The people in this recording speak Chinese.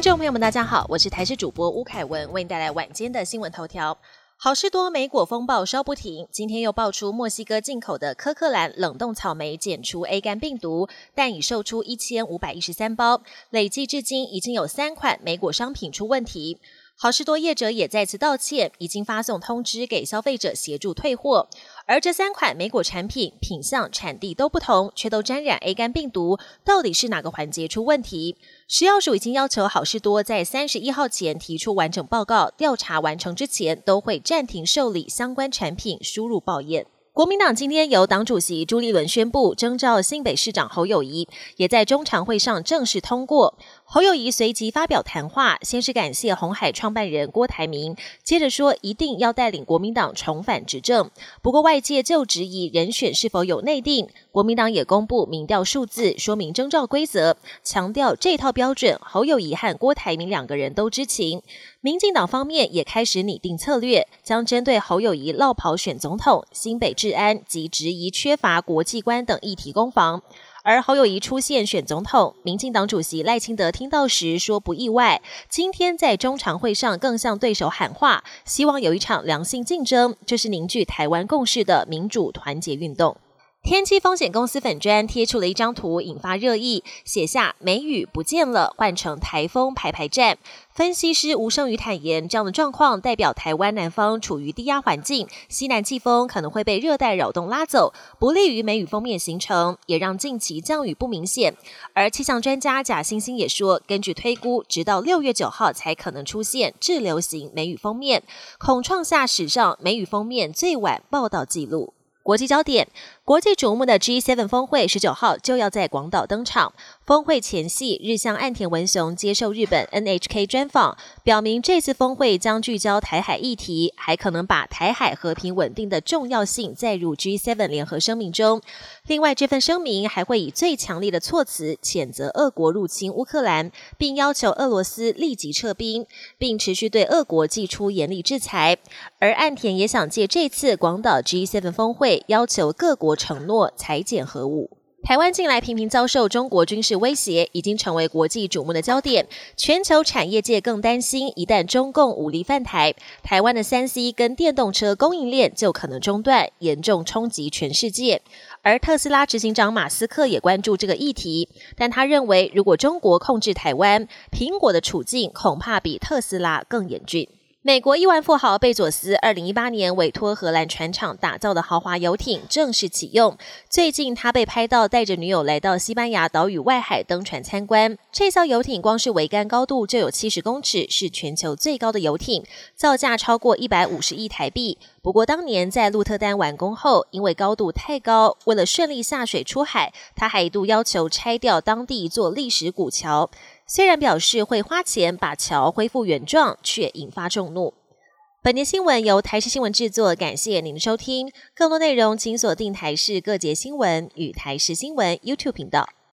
听众朋友们，大家好，我是台视主播吴凯文，为您带来晚间的新闻头条。好事多莓果风暴烧不停，今天又爆出墨西哥进口的科克兰冷冻草莓检出 A 肝病毒，但已售出一千五百一十三包，累计至今已经有三款莓果商品出问题。好事多业者也再次道歉，已经发送通知给消费者协助退货。而这三款莓果产品品相、产地都不同，却都沾染 A 肝病毒，到底是哪个环节出问题？食药署已经要求好事多在三十一号前提出完整报告，调查完成之前都会暂停受理相关产品输入报验。国民党今天由党主席朱立伦宣布征召新北市长侯友谊，也在中常会上正式通过。侯友谊随即发表谈话，先是感谢红海创办人郭台铭，接着说一定要带领国民党重返执政。不过外界就质疑人选是否有内定，国民党也公布民调数字，说明征召规则，强调这套标准侯友谊和郭台铭两个人都知情。民进党方面也开始拟定策略，将针对侯友谊落跑选总统、新北治安及质疑缺乏国际观等议题攻防。而侯友谊出现选总统，民进党主席赖清德听到时说不意外。今天在中常会上更向对手喊话，希望有一场良性竞争，这是凝聚台湾共识的民主团结运动。天气风险公司粉砖贴出了一张图，引发热议，写下“梅雨不见了”，换成“台风排排站”。分析师吴胜宇坦言，这样的状况代表台湾南方处于低压环境，西南季风可能会被热带扰动拉走，不利于梅雨封面形成，也让近期降雨不明显。而气象专家贾星星也说，根据推估，直到六月九号才可能出现滞留型梅雨封面，恐创下史上梅雨封面最晚报道记录。国际焦点。国际瞩目的 G7 峰会十九号就要在广岛登场。峰会前夕，日向岸田文雄接受日本 NHK 专访，表明这次峰会将聚焦台海议题，还可能把台海和平稳定的重要性载入 G7 联合声明中。另外，这份声明还会以最强烈的措辞谴责俄国入侵乌克兰，并要求俄罗斯立即撤兵，并持续对俄国寄出严厉制裁。而岸田也想借这次广岛 G7 峰会，要求各国。承诺裁减核武。台湾近来频频遭受中国军事威胁，已经成为国际瞩目的焦点。全球产业界更担心，一旦中共武力犯台，台湾的三 C 跟电动车供应链就可能中断，严重冲击全世界。而特斯拉执行长马斯克也关注这个议题，但他认为，如果中国控制台湾，苹果的处境恐怕比特斯拉更严峻。美国亿万富豪贝佐斯二零一八年委托荷兰船厂打造的豪华游艇正式启用。最近，他被拍到带着女友来到西班牙岛屿外海登船参观。这艘游艇光是桅杆高度就有七十公尺，是全球最高的游艇，造价超过一百五十亿台币。不过，当年在鹿特丹完工后，因为高度太高，为了顺利下水出海，他还一度要求拆掉当地一座历史古桥。虽然表示会花钱把桥恢复原状，却引发众怒。本节新闻由台视新闻制作，感谢您的收听。更多内容请锁定台视各节新闻与台视新闻 YouTube 频道。